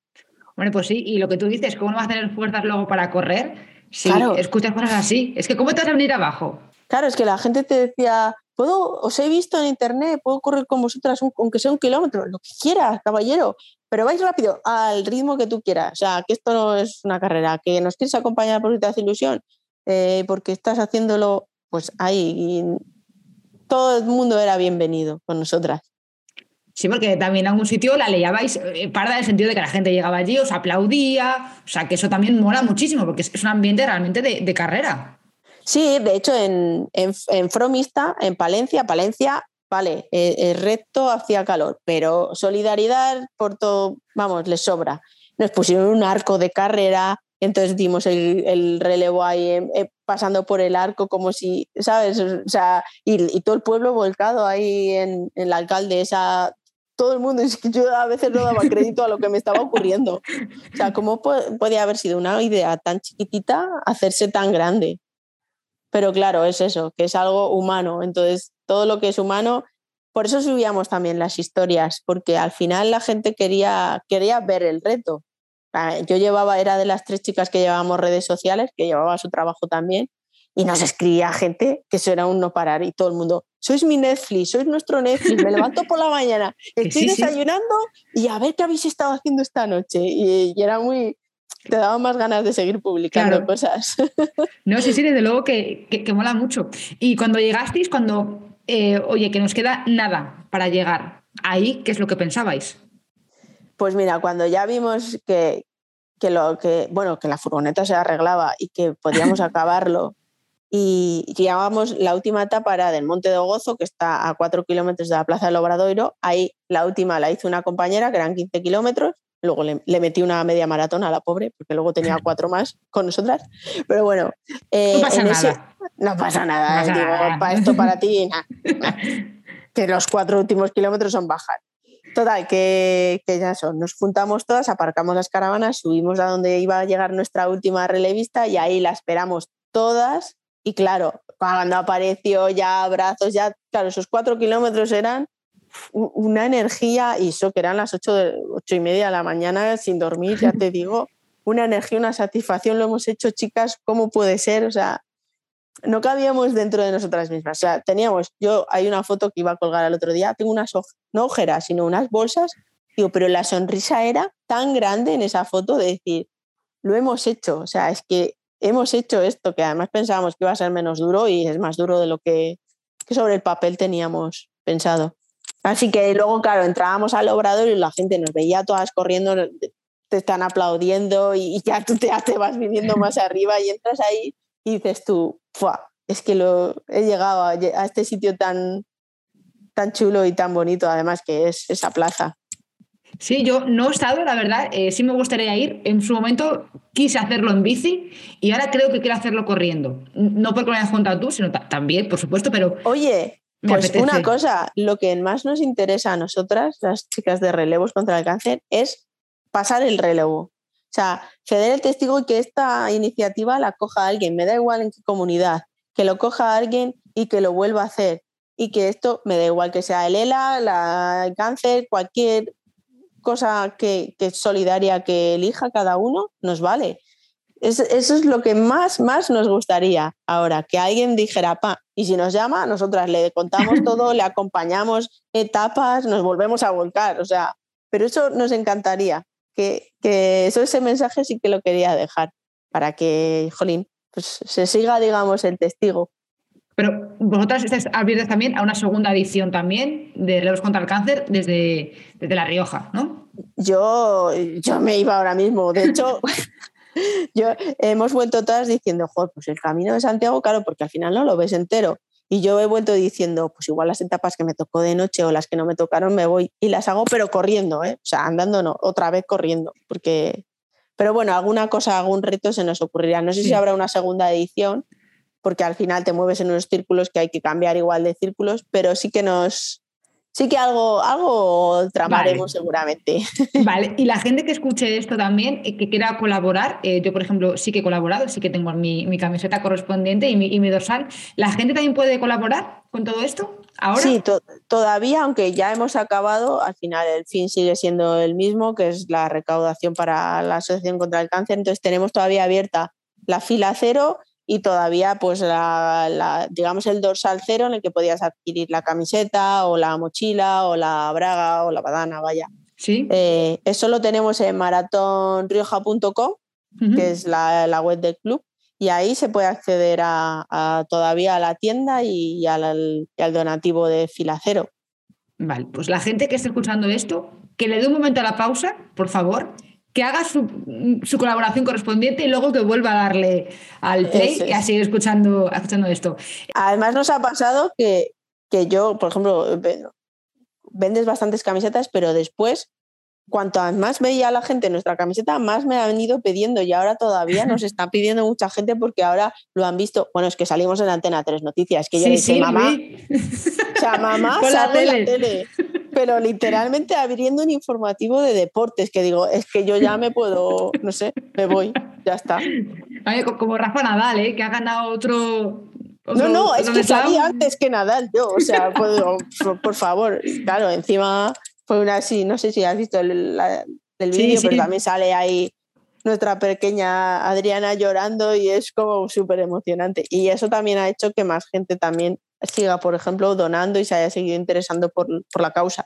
Speaker 1: Bueno, pues sí, y lo que tú dices, ¿cómo no vas a tener fuerzas luego para correr? Si escuchas cosas así, es que ¿cómo te vas a venir abajo?
Speaker 2: Claro, es que la gente te decía, puedo, os he visto en internet, puedo correr con vosotras, aunque sea un kilómetro, lo que quieras, caballero, pero vais rápido, al ritmo que tú quieras. O sea, que esto no es una carrera, que nos quieres acompañar por te hace ilusión, eh, porque estás haciéndolo, pues ahí, todo el mundo era bienvenido con nosotras.
Speaker 1: Sí, porque también en algún sitio la leíais eh, parda en el sentido de que la gente llegaba allí, os aplaudía, o sea, que eso también mola muchísimo, porque es un ambiente realmente de, carrera.
Speaker 2: Sí, de hecho, en, en, Fromista, en Palencia, Palencia, vale, eh, recto, hacía calor, pero solidaridad por todo, vamos, les sobra. Nos pusieron un arco de carrera, entonces dimos el, relevo ahí eh, pasando por el arco como si, ¿sabes? O sea, y, todo el pueblo volcado ahí en, en la alcaldesa todo el mundo, es yo a veces no daba crédito a lo que me estaba ocurriendo. O sea, ¿cómo podía haber sido una idea tan chiquitita hacerse tan grande? Pero claro, es eso, que es algo humano. Entonces, todo lo que es humano, por eso subíamos también las historias, porque al final la gente quería, quería ver el reto. Yo llevaba, era de las tres chicas que llevábamos redes sociales, que llevaba su trabajo también, y nos escribía gente que eso era un no parar y todo el mundo, sois mi Netflix, sois nuestro Netflix, me levanto por la mañana, estoy desayunando y a ver qué habéis estado haciendo esta noche. Y, era muy, te daba más ganas de seguir publicando cosas.
Speaker 1: No, sí, sí, desde luego que, que, mola mucho. Y cuando llegasteis, cuando, eh, oye, que nos queda nada para llegar, ahí, ¿qué es lo que pensabais?
Speaker 2: Pues mira, cuando ya vimos que, que lo que, bueno, que la furgoneta se arreglaba y que podíamos acabarlo y llevábamos la última etapa era del Monte de Gozo, que está a cuatro kilómetros de la Plaza del Obradoiro. Ahí la última la hizo una compañera, que eran 15 kilómetros. Luego le, metí una media maratón a la pobre, porque luego tenía cuatro más con nosotras. Pero bueno.
Speaker 1: Eh, no pasa nada.
Speaker 2: no pasa nada. para esto para ti, que los cuatro últimos kilómetros son bajar. Total, que, que, ya son. Nos juntamos todas, aparcamos las caravanas, subimos a donde iba a llegar nuestra última relevista y ahí la esperamos todas y claro, cuando apareció ya abrazos, ya, claro, esos cuatro kilómetros eran una energía, y eso que eran las ocho, de, ocho y media de la mañana sin dormir, ya te digo, una energía, una satisfacción, lo hemos hecho, chicas, ¿cómo puede ser? O sea, no cabíamos dentro de nosotras mismas. O sea, teníamos, yo hay una foto que iba a colgar el otro día, tengo unas, no ojeras, sino unas bolsas, digo, pero la sonrisa era tan grande en esa foto de decir, lo hemos hecho. O sea, es que hemos hecho esto, que además pensábamos que iba a ser menos duro y es más duro de lo que, sobre el papel teníamos pensado. Así que luego, claro, entrábamos al obrador y la gente nos veía todas corriendo, te están aplaudiendo y ya tú te, te vas viniendo más arriba y entras ahí y dices tú, es que lo, he llegado a, a, este sitio tan, tan chulo y tan bonito, además que es esa plaza.
Speaker 1: Sí, yo no he estado, la verdad, eh, sí me gustaría ir. En su momento quise hacerlo en bici y ahora creo que quiero hacerlo corriendo. No porque me hayas contado tú, sino también, por supuesto, pero...
Speaker 2: Oye, pues una cosa, lo que más nos interesa a nosotras, las chicas de relevos contra el cáncer, es pasar el relevo. O sea, ceder el testigo y que esta iniciativa la coja alguien, me da igual en qué comunidad, que lo coja alguien y que lo vuelva a hacer. Y que esto, me da igual que sea el ELA, la, el cáncer, cualquier cosa que, que solidaria que elija cada uno, nos vale. eso es lo que más, más nos gustaría ahora, que alguien dijera, pa, y si nos llama, nosotras le contamos todo, le acompañamos etapas, nos volvemos a volcar, o sea, pero eso nos encantaría, que, que eso ese mensaje sí que lo quería dejar, para que, jolín, pues se siga, digamos, el testigo
Speaker 1: pero vosotras estáis abiertas también a una segunda edición también de Relevos contra el Cáncer desde, desde La Rioja, ¿no?
Speaker 2: Yo, yo me iba ahora mismo. De hecho, Yo hemos vuelto todas diciendo, joder, pues el camino de Santiago, claro, porque al final no lo ves entero. Y yo he vuelto diciendo, pues igual las etapas que me tocó de noche o las que no me tocaron me voy y las hago, pero corriendo, ¿eh? O sea, andando no, otra vez corriendo, porque... Pero bueno, alguna cosa, algún reto se nos ocurrirá. No sé si habrá una segunda edición, porque al final te mueves en unos círculos que hay que cambiar igual de círculos, pero sí que nos, sí que algo, algo tramaremos seguramente.
Speaker 1: Vale, y la gente que escuche esto también, eh, que quiera colaborar, eh, yo por ejemplo sí que he colaborado, sí que tengo mi, mi camiseta correspondiente y mi, y mi, dorsal, ¿la gente también puede colaborar con todo esto? ¿Ahora?
Speaker 2: Sí, todavía, aunque ya hemos acabado, al final el fin sigue siendo el mismo, que es la recaudación para la Asociación contra el Cáncer, entonces tenemos todavía abierta la fila cero y todavía pues la, digamos el dorsal cero en el que podías adquirir la camiseta o la mochila o la braga o la badana, vaya.
Speaker 1: Sí.
Speaker 2: Eh, eso lo tenemos en maratonrioja.com, que es la, web del club, y ahí se puede acceder a, todavía a la tienda y, al, y, al, donativo de fila cero.
Speaker 1: Vale, pues la gente que esté escuchando esto, que le dé un momento a la pausa, por favor, que haga su, colaboración correspondiente y luego que vuelva a darle al play y a seguir escuchando, escuchando esto.
Speaker 2: Además nos ha pasado que, que yo, por ejemplo, vendes bastantes camisetas, pero después cuanto más veía la gente nuestra camiseta, más me han ido pidiendo y ahora todavía nos está pidiendo mucha gente porque ahora lo han visto. Bueno, es que salimos en Antena 3 Noticias, que yo le dije, mamá, o sea, mamá, la tele. Pero literalmente abriendo un informativo de deportes, que digo, es que yo ya me puedo, no sé, me voy, ya está.
Speaker 1: como Rafa Nadal, ¿eh? que ha ganado otro,
Speaker 2: no, no, es que sabía antes que Nadal yo, o sea, puedo, por, favor, claro, encima fue una así, no sé si has visto el, vídeo, pero también sale ahí nuestra pequeña Adriana llorando y es como súper emocionante. Y eso también ha hecho que más gente también siga, por ejemplo, donando y se haya seguido interesando por, la causa.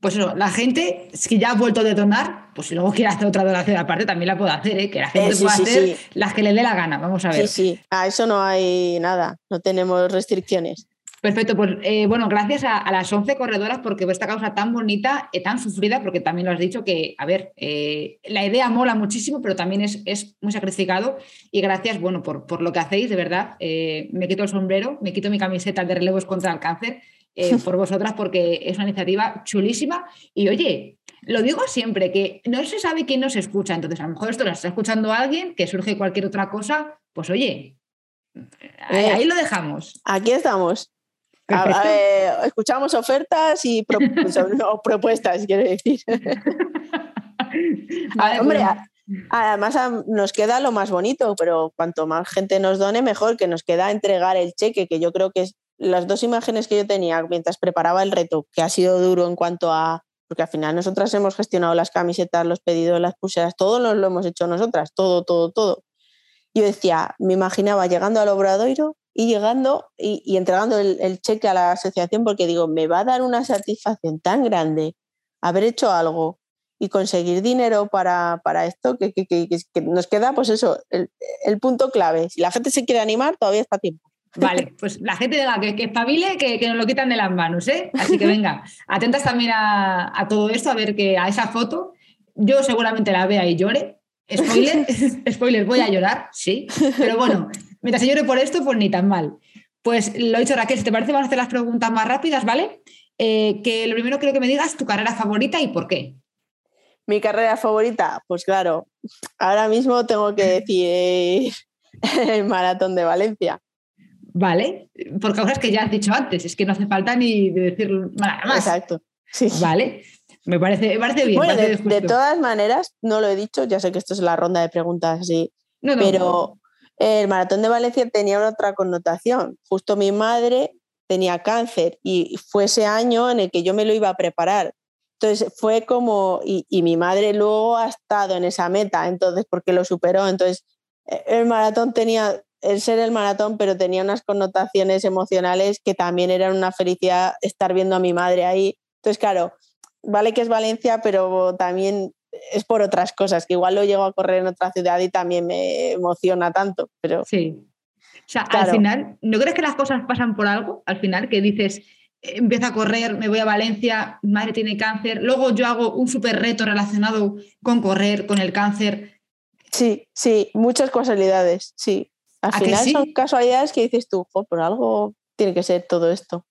Speaker 1: Pues eso, la gente, si ya ha vuelto a donar, pues si luego quiere hacer otra donación aparte, también la puede hacer, ¿eh? que la gente eh, pueda hacer las que le dé la gana, vamos a ver.
Speaker 2: Sí, sí, a eso no hay nada, no tenemos restricciones.
Speaker 1: Perfecto, pues eh, bueno, gracias a, las 11 corredoras porque esta causa tan bonita, y tan sufrida, porque también lo has dicho que, a ver, eh, la idea mola muchísimo, pero también es, es muy sacrificado. Y gracias, bueno, por, por lo que hacéis, de verdad, eh, me quito el sombrero, me quito mi camiseta de relevos contra el cáncer por vosotras porque es una iniciativa chulísima. Y oye, lo digo siempre, que no se sabe quién nos escucha, entonces a lo mejor esto lo está escuchando alguien, que surge cualquier otra cosa, pues oye, ahí lo dejamos.
Speaker 2: Aquí estamos escuchamos ofertas y propuestas, quiero decir. hombre, además nos queda lo más bonito, pero cuanto más gente nos done, mejor, que nos queda entregar el cheque, que yo creo que es las dos imágenes que yo tenía mientras preparaba el reto, que ha sido duro en cuanto a, porque al final nosotras hemos gestionado las camisetas, los pedidos, las pulseras, todo lo, lo hemos hecho nosotras, todo, todo, todo. Yo decía, me imaginaba llegando al Obradoiro y llegando y, entregando el, cheque a la asociación porque digo, me va a dar una satisfacción tan grande haber hecho algo y conseguir dinero para, esto que, nos queda, pues eso, el, punto clave. Si la gente se quiere animar, todavía está tiempo.
Speaker 1: Vale, pues la gente de la que, que espabile, que, que, nos lo quitan de las manos, ¿eh? Así que venga, atentas también a, a todo esto, a ver que a esa foto, yo seguramente la vea y llore, Spoiler, spoiler, voy a llorar, sí. Pero bueno, mientras llore por esto, pues ni tan mal. Pues lo he dicho, Raquel, si te parece, vamos a hacer las preguntas más rápidas, ¿vale? Eh, que lo primero creo que me digas tu carrera favorita y por qué.
Speaker 2: Mi carrera favorita, pues claro, ahora mismo tengo que decir el maratón de Valencia.
Speaker 1: Vale, por causas que ya has dicho antes, es que no hace falta ni decir nada más.
Speaker 2: Exacto. Sí.
Speaker 1: Vale, me parece, bien.
Speaker 2: Bueno, de, todas maneras, no lo he dicho, ya sé que esto es la ronda de preguntas, sí, pero el maratón de Valencia tenía otra connotación. Justo mi madre tenía cáncer y fue ese año en el que yo me lo iba a preparar. Entonces fue como, y, y mi madre luego ha estado en esa meta, entonces porque lo superó. Entonces el maratón tenía, el ser el maratón, pero tenía unas connotaciones emocionales que también eran una felicidad estar viendo a mi madre ahí. Entonces, claro, vale que es Valencia, pero también es por otras cosas, que igual lo llego a correr en otra ciudad y también me emociona tanto. Pero,
Speaker 1: sí. O sea, al final, ¿no crees que las cosas pasan por algo? Al final, que dices, empiezo a correr, me voy a Valencia, madre tiene cáncer, luego yo hago un súper reto relacionado con correr, con el cáncer.
Speaker 2: Sí, sí, muchas casualidades, sí. Al
Speaker 1: ¿A que
Speaker 2: final
Speaker 1: sí?
Speaker 2: son casualidades que dices tú, "Jo, por algo tiene que ser todo esto.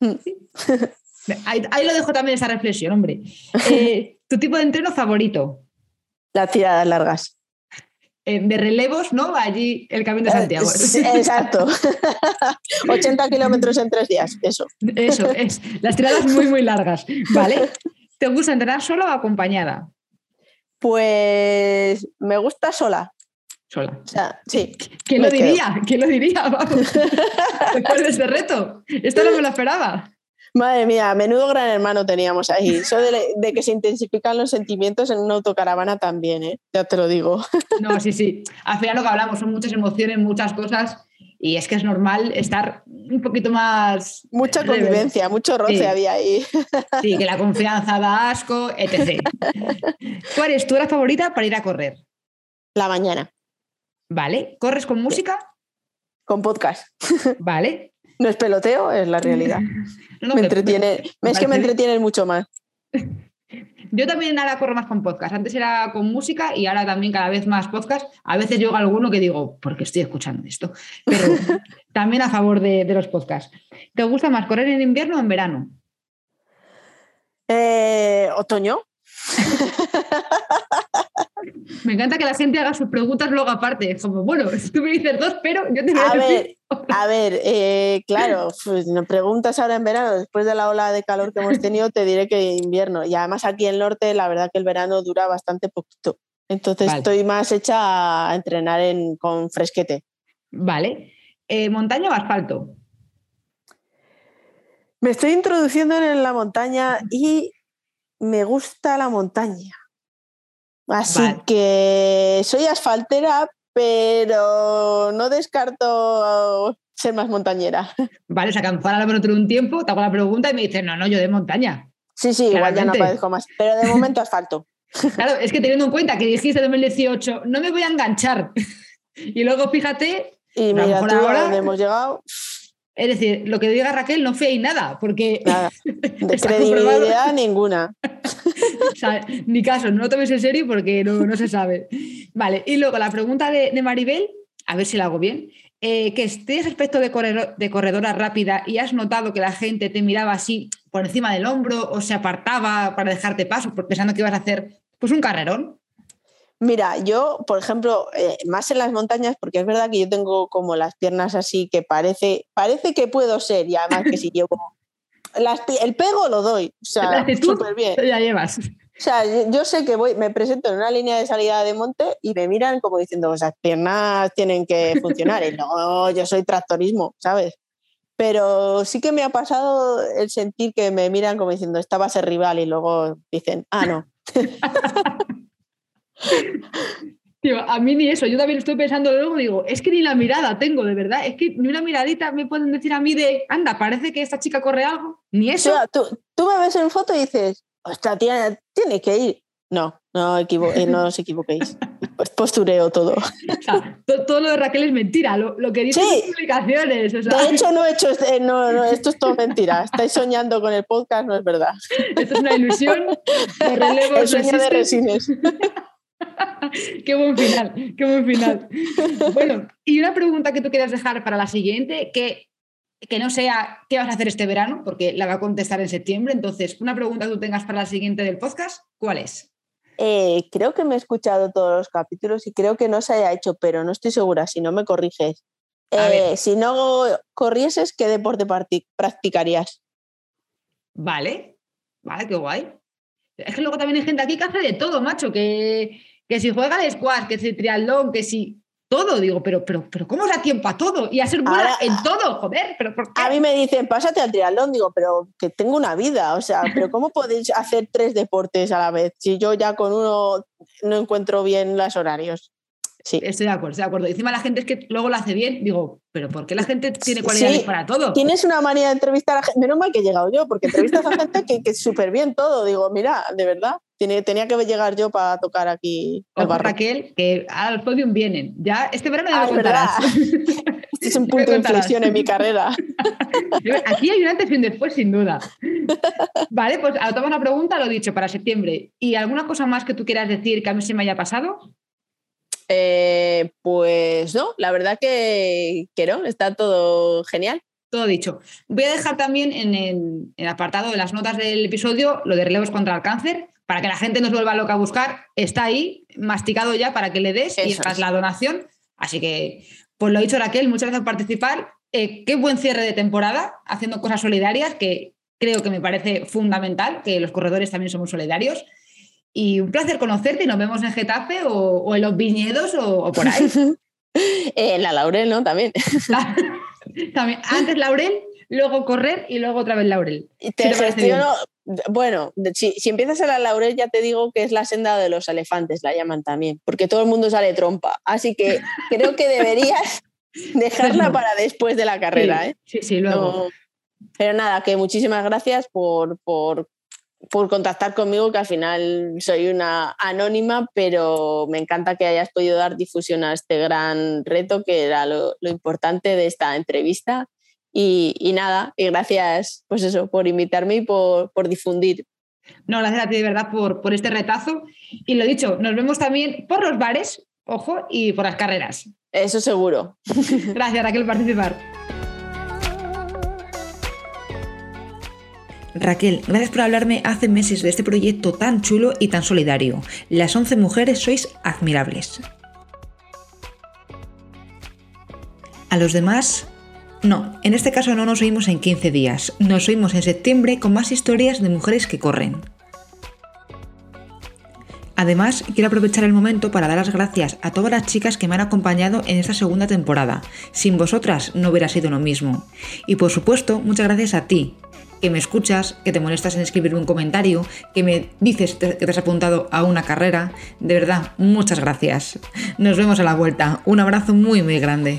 Speaker 2: Mm.
Speaker 1: Ahí, ahí lo dejo también esa reflexión, hombre. Eh, ¿Tu tipo de entreno favorito?
Speaker 2: Las tiradas largas.
Speaker 1: Eh, de relevos, ¿no? Allí el Camino de Santiago.
Speaker 2: Eh, sí, Exacto. 80 kilómetros en tres días, eso.
Speaker 1: Eso es. Las tiradas muy, muy largas. ¿Vale? ¿Te gusta entrenar sola o acompañada?
Speaker 2: Pues me gusta sola.
Speaker 1: Sola.
Speaker 2: O sea, sí.
Speaker 1: ¿Quién lo diría? ¿Quién lo diría? Vamos. Después de este reto. Esto no me lo esperaba.
Speaker 2: Madre mía, menudo gran hermano teníamos ahí. Eso de, de que se intensifican los sentimientos en una autocaravana también, ¿eh? Ya te lo digo.
Speaker 1: No, sí, sí. Al final lo que hablamos son muchas emociones, muchas cosas. Y es que es normal estar un poquito más.
Speaker 2: Mucha
Speaker 1: rebelde.
Speaker 2: convivencia, mucho roce
Speaker 1: Sí.
Speaker 2: había ahí.
Speaker 1: Sí, que la confianza da asco, etc. ¿Cuál es tu hora favorita para ir a correr?
Speaker 2: La mañana,
Speaker 1: ¿Vale? ¿Corres con música?
Speaker 2: con podcast.
Speaker 1: ¿Vale?
Speaker 2: No es peloteo, es la realidad.
Speaker 1: No,
Speaker 2: me entretiene,
Speaker 1: me
Speaker 2: es que me entretienen mucho más.
Speaker 1: Yo también ahora corro más con podcast. Antes era con música y ahora también cada vez más podcast. A veces llega alguno que digo, ¿por qué estoy escuchando esto? Pero también a favor de, de los podcasts. ¿Te gusta más correr en invierno o en verano?
Speaker 2: Eh, Otoño,
Speaker 1: Me encanta que la gente haga sus preguntas luego aparte. Es como, bueno, tú me dices dos, pero yo te voy a,
Speaker 2: A
Speaker 1: decir-
Speaker 2: ver, a ver, eh, claro, pues me preguntas ahora en verano, después de la ola de calor que hemos tenido, te diré que invierno. Y además aquí en el norte, la verdad que el verano dura bastante poquito. Entonces
Speaker 1: Vale.
Speaker 2: estoy más hecha a entrenar en, con fresquete.
Speaker 1: Vale. Eh, ¿Montaña o asfalto?
Speaker 2: Me estoy introduciendo en la montaña y me gusta la montaña. Así
Speaker 1: Vale.
Speaker 2: que soy asfaltera, pero no descarto ser más montañera.
Speaker 1: Vale, o sea, que a lo mejor ahora dentro de un tiempo te hago la pregunta y me dices, no, no, yo de montaña.
Speaker 2: Sí, sí, igual ya no aparezco más, pero de momento asfalto.
Speaker 1: Claro, es que teniendo en cuenta que dijiste 2018, no me voy a enganchar. Y luego fíjate,
Speaker 2: Y mira tú
Speaker 1: ahora-
Speaker 2: dónde hemos llegado,
Speaker 1: es decir, lo que diga Raquel no fiéis nada, porque
Speaker 2: nada, de credibilidad ninguna.
Speaker 1: o sea, ni caso, no lo tomes en serio porque no, no se sabe. Vale, y luego la pregunta de, de Maribel, a ver si la hago bien, eh, que es, tienes aspecto de, corredor- de corredora rápida y has notado que la gente te miraba así por encima del hombro o se apartaba para dejarte paso pensando que ibas a hacer pues un carrerón.
Speaker 2: Mira, yo, por ejemplo, eh, más en las montañas, porque es verdad que yo tengo como las piernas así que parece, parece que puedo ser, y además que si llevo las el pego lo doy, o sea, súper bien.
Speaker 1: Ya llevas.
Speaker 2: O sea, yo, yo sé que voy, me presento en una línea de salida de monte y me miran como diciendo, esas piernas tienen que funcionar. Y no, yo soy tractorismo, ¿sabes? Pero sí que me ha pasado el sentir que me miran como diciendo, esta va a ser rival y luego dicen, ah, no.
Speaker 1: Tío, a mí ni eso, yo también estoy pensando luego, digo, es que ni la mirada tengo, de verdad, es que ni una miradita me pueden decir a mí de, anda, parece que esta chica corre algo, ni eso.
Speaker 2: tú, tú me ves en foto y dices, ostras, tiene, tiene que ir. No, no, equivo- eh, no os equivoquéis. Postureo todo.
Speaker 1: O sea, to- todo lo de Raquel es mentira, lo, lo que dice
Speaker 2: Sí.
Speaker 1: publicaciones. O sea,
Speaker 2: De hecho, no he hecho este- no, no, esto es todo mentira. Estáis soñando con el podcast, no es verdad.
Speaker 1: esto es una ilusión. Los relevos
Speaker 2: El
Speaker 1: no
Speaker 2: sueño de resines.
Speaker 1: Qué buen final, qué buen final. Bueno, y una pregunta que tú quieras dejar para la siguiente, que, que no sea qué vas a hacer este verano, porque la va a contestar en septiembre. Entonces, una pregunta que tú tengas para la siguiente del podcast, ¿cuál es?
Speaker 2: Eh, creo que me he escuchado todos los capítulos y creo que no se haya hecho, pero no estoy segura, si no me corriges. Eh, si no corrieses, ¿qué deporte practicarías?
Speaker 1: Vale, vale, qué guay. Es que luego también hay gente aquí que hace de todo, macho, que, que si juega al squash, que si triatlón, que si todo, digo, pero, pero, pero ¿cómo da tiempo a todo? Y a ser buena
Speaker 2: Ahora-
Speaker 1: en todo, joder, pero ¿por qué?
Speaker 2: A mí me dicen, pásate al triatlón, digo, pero que tengo una vida, o sea, pero ¿cómo podéis hacer tres deportes a la vez si yo ya con uno no encuentro bien los horarios? Sí.
Speaker 1: Estoy de acuerdo, estoy de acuerdo. Y encima la gente es que luego lo hace bien, digo, pero ¿por qué la gente tiene cualidades
Speaker 2: Sí,
Speaker 1: para todo?
Speaker 2: Tienes una manía de entrevistar a gente, menos mal que he llegado yo, porque entrevistas a gente que, que es súper bien todo. Digo, mira, de verdad, tiene- tenía que llegar yo para tocar aquí el.
Speaker 1: Raquel, que al podium vienen. Ya, este verano ya
Speaker 2: Ah,
Speaker 1: me
Speaker 2: verdad. Este es un punto de inflexión en mi carrera.
Speaker 1: Aquí hay un antes y un después, sin duda. Vale, pues anotamos la pregunta, lo dicho, para septiembre. ¿Y alguna cosa más que tú quieras decir que a mí se me haya pasado?
Speaker 2: Eh, pues no, la verdad que, que no, está todo genial.
Speaker 1: Todo dicho. Voy a dejar también en el, apartado de las notas del episodio lo de relevos contra el cáncer, para que la gente no se vuelva loca a buscar. Está ahí, masticado ya para que le des y hagas la donación. Así que, pues lo dicho, Raquel, muchas gracias por participar. Eh, qué buen cierre de temporada, haciendo cosas solidarias, que creo que me parece fundamental, que los corredores también somos solidarios. Y un placer conocerte y nos vemos en Getafe o, en los viñedos o, por ahí.
Speaker 2: en la Laurel, ¿no? También.
Speaker 1: También. Antes Laurel, luego correr y luego otra vez Laurel.
Speaker 2: Te gestiono, bueno, si, empiezas a la Laurel ya te digo que es la senda de los elefantes, la llaman también, porque todo el mundo sale trompa. Así que creo que deberías dejarla para después de la carrera.
Speaker 1: Sí,
Speaker 2: ¿eh?
Speaker 1: sí, sí, luego.
Speaker 2: pero nada, que muchísimas gracias por, por, por contactar conmigo, que al final soy una anónima, pero me encanta que hayas podido dar difusión a este gran reto, que era lo, lo importante de esta entrevista y, nada, y gracias pues eso, por invitarme y por, difundir.
Speaker 1: No, gracias a ti de verdad por, por este retazo. Y lo dicho, nos vemos también por los bares, ojo, y por las carreras.
Speaker 2: Eso seguro.
Speaker 1: gracias, Raquel, por participar. Raquel, gracias por hablarme hace meses de este proyecto tan chulo y tan solidario. Las 11 mujeres sois admirables. A los demás, no, en este caso no nos oímos en 15 días, nos oímos en septiembre con más historias de mujeres que corren. Además, quiero aprovechar el momento para dar las gracias a todas las chicas que me han acompañado en esta segunda temporada. Sin vosotras no hubiera sido lo mismo. Y por supuesto, muchas gracias a ti, que me escuchas, que te molestas en escribir un comentario, que me dices que te has apuntado a una carrera. De verdad, muchas gracias. Nos vemos a la vuelta. Un abrazo muy muy grande.